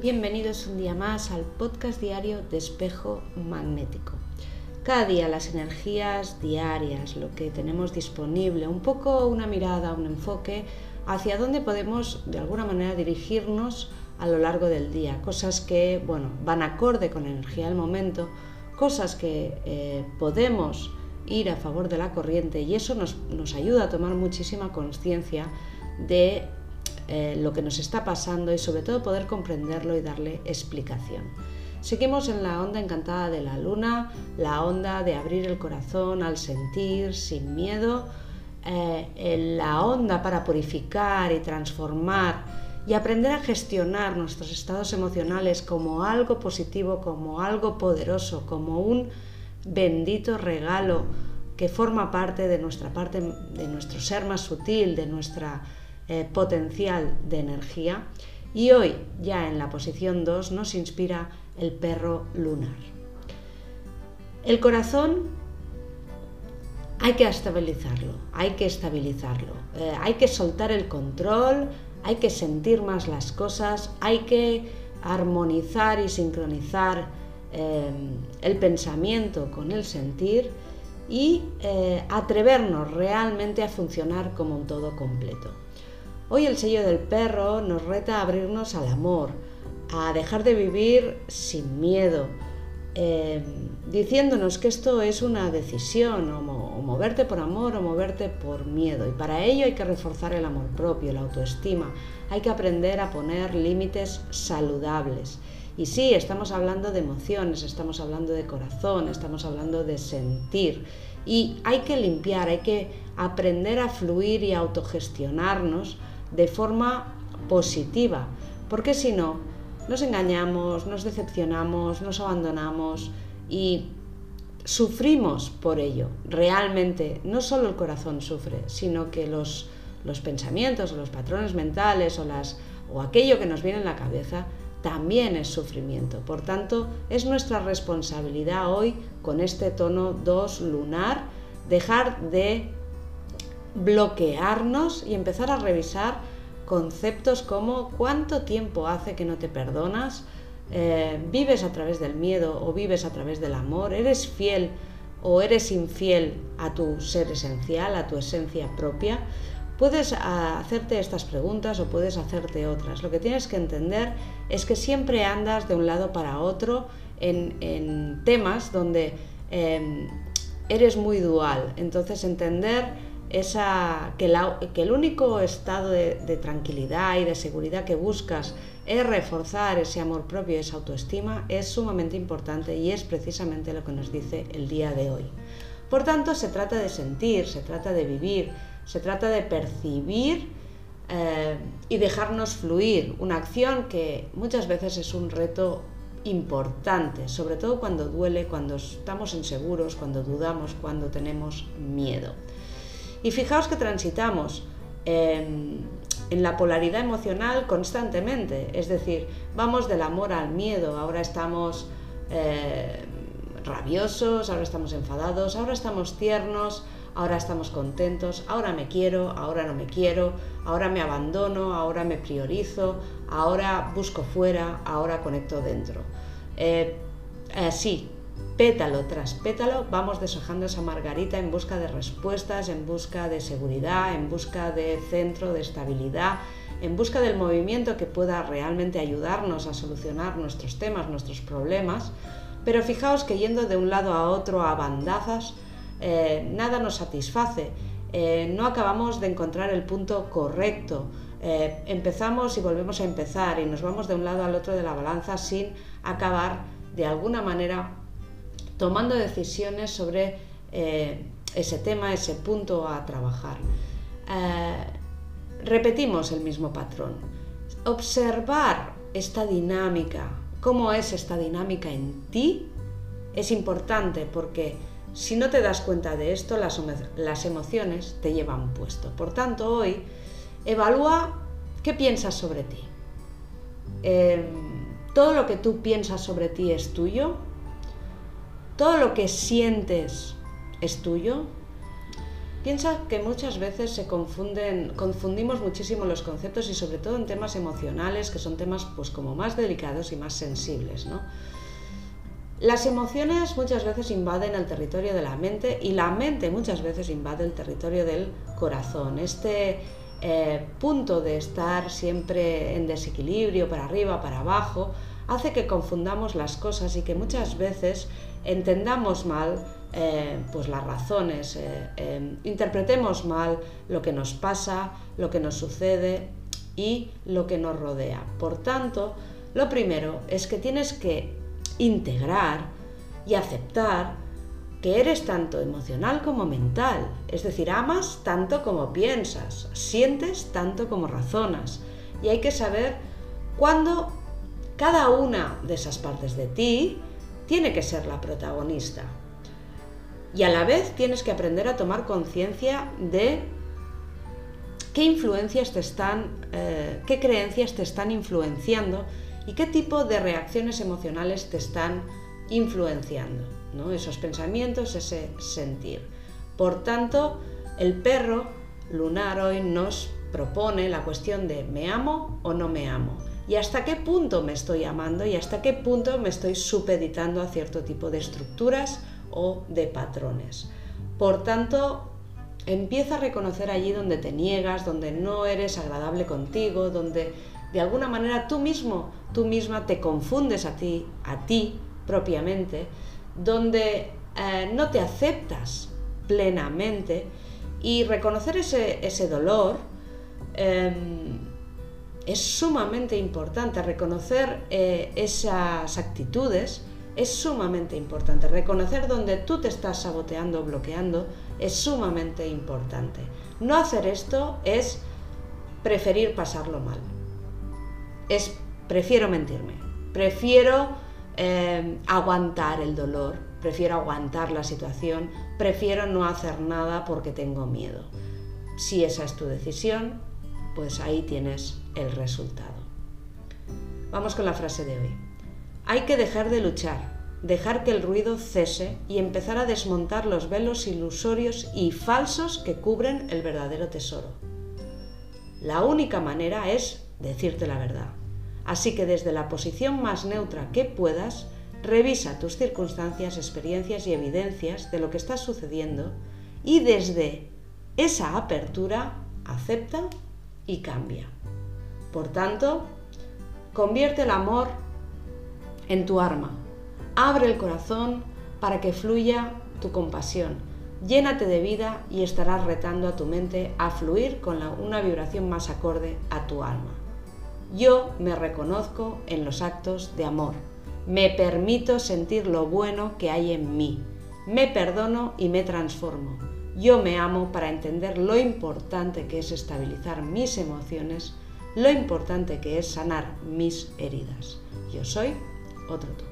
Bienvenidos un día más al podcast diario de espejo magnético. Cada día las energías diarias, lo que tenemos disponible, un poco una mirada, un enfoque hacia dónde podemos de alguna manera dirigirnos a lo largo del día. Cosas que, bueno, van acorde con la energía del momento, cosas que eh, podemos ir a favor de la corriente y eso nos, nos ayuda a tomar muchísima conciencia de eh, lo que nos está pasando y sobre todo poder comprenderlo y darle explicación. Seguimos en la onda encantada de la luna, la onda de abrir el corazón al sentir sin miedo, eh, la onda para purificar y transformar y aprender a gestionar nuestros estados emocionales como algo positivo, como algo poderoso, como un bendito regalo que forma parte de nuestra parte, de nuestro ser más sutil, de nuestra eh, potencial de energía y hoy ya en la posición 2 nos inspira el perro lunar. El corazón hay que estabilizarlo, hay que estabilizarlo, eh, hay que soltar el control, hay que sentir más las cosas, hay que armonizar y sincronizar eh, el pensamiento con el sentir y atrevernos realmente a funcionar como un todo completo. Hoy el sello del perro nos reta a abrirnos al amor, a dejar de vivir sin miedo, eh, diciéndonos que esto es una decisión, o, moverte por amor o moverte por miedo. Y para ello hay que reforzar el amor propio, la autoestima, hay que aprender a poner límites saludables. Y sí, estamos hablando de emociones, estamos hablando de corazón, estamos hablando de sentir. Y hay que limpiar, hay que aprender a fluir y autogestionarnos de forma positiva, porque si no, nos engañamos, nos decepcionamos, nos abandonamos y sufrimos por ello. Realmente, no solo el corazón sufre, sino que los, los pensamientos o los patrones mentales o, las, o aquello que nos viene en la cabeza también es sufrimiento. Por tanto, es nuestra responsabilidad hoy, con este tono 2 lunar, dejar de bloquearnos y empezar a revisar conceptos como cuánto tiempo hace que no te perdonas, eh, vives a través del miedo o vives a través del amor, eres fiel o eres infiel a tu ser esencial, a tu esencia propia. Puedes hacerte estas preguntas o puedes hacerte otras. Lo que tienes que entender es que siempre andas de un lado para otro en, temas donde em, eres muy dual. Entonces entender esa, que, el único estado de, tranquilidad y de seguridad que buscas es reforzar ese amor propio y esa autoestima es sumamente importante y es precisamente lo que nos dice el día de hoy. Por tanto, se trata de sentir, se trata de vivir, se trata de percibir eh, y dejarnos fluir, una acción que muchas veces es un reto importante, sobre todo cuando duele, cuando estamos inseguros, cuando dudamos, cuando tenemos miedo. Y fijaos que transitamos en, la polaridad emocional constantemente, es decir, vamos del amor al miedo, ahora estamos eh, rabiosos, ahora estamos enfadados, ahora estamos tiernos, ahora estamos contentos, ahora me quiero, ahora no me quiero, ahora me abandono, ahora me priorizo, ahora busco fuera, ahora conecto dentro. Eh, así, pétalo tras pétalo vamos deshojando esa margarita en busca de respuestas, en busca de seguridad, en busca de centro, de estabilidad, en busca del movimiento que pueda realmente ayudarnos a solucionar nuestros temas, nuestros problemas. Pero fijaos que yendo de un lado a otro a bandazas, eh, nada nos satisface. Eh, no acabamos de encontrar el punto correcto. Eh, empezamos y volvemos a empezar y nos vamos de un lado al otro de la balanza sin acabar de alguna manera tomando decisiones sobre eh, ese tema, ese punto a trabajar. Eh, repetimos el mismo patrón. Observar esta dinámica, cómo es esta dinámica en ti, es importante porque si no te das cuenta de esto, las, emociones te llevan puesto. Por tanto, hoy evalúa qué piensas sobre ti. Eh, todo lo que tú piensas sobre ti es tuyo, todo lo que sientes es tuyo. Piensa que muchas veces se confunden, confundimos muchísimo los conceptos y sobre todo en temas emocionales, que son temas pues como más delicados y más sensibles, ¿no? Las emociones muchas veces invaden el territorio de la mente y la mente muchas veces invade el territorio del corazón. Este eh, punto de estar siempre en desequilibrio, para arriba, para abajo, hace que confundamos las cosas y que muchas veces entendamos mal eh, pues las razones, eh, em, interpretemos mal lo que nos pasa, lo que nos sucede y lo que nos rodea. Por tanto, lo primero es que tienes que integrar y aceptar que eres tanto emocional como mental, es decir, amas tanto como piensas, sientes tanto como razonas, y hay que saber cuándo cada una de esas partes de ti tiene que ser la protagonista. Y a la vez tienes que aprender a tomar conciencia de qué influencias te están, eh, qué creencias te están influenciando y qué tipo de reacciones emocionales te están influenciando, ¿no? esos pensamientos, ese sentir. Por tanto, el perro lunar hoy nos propone la cuestión de ¿me amo o no me amo? Y hasta qué punto me estoy amando y hasta qué punto me estoy supeditando a cierto tipo de estructuras o de patrones. Por tanto, empieza a reconocer allí donde te niegas, donde no eres agradable contigo, donde de alguna manera tú mismo, tú misma te confundes a ti, a ti propiamente, donde eh, no te aceptas plenamente y reconocer ese, ese dolor em, es sumamente importante reconocer eh, esas actitudes, es sumamente importante. Reconocer donde tú te estás saboteando o bloqueando es sumamente importante. No hacer esto es preferir pasarlo mal. Es prefiero mentirme, prefiero eh, aguantar el dolor, prefiero aguantar la situación, prefiero no hacer nada porque tengo miedo. Si esa es tu decisión, pues ahí tienes el resultado. Vamos con la frase de hoy. Hay que dejar de luchar, dejar que el ruido cese y empezar a desmontar los velos ilusorios y falsos que cubren el verdadero tesoro. La única manera es decirte la verdad. Así que desde la posición más neutra que puedas, revisa tus circunstancias, experiencias y evidencias de lo que está sucediendo y desde esa apertura acepta y cambia. Por tanto, convierte el amor en tu arma. Abre el corazón para que fluya tu compasión. Llénate de vida y estarás retando a tu mente a fluir con una vibración más acorde a tu alma. Yo me reconozco en los actos de amor. Me permito sentir lo bueno que hay en mí. Me perdono y me transformo. Yo me amo para entender lo importante que es estabilizar mis emociones, lo importante que es sanar mis heridas. Yo soy otro tú.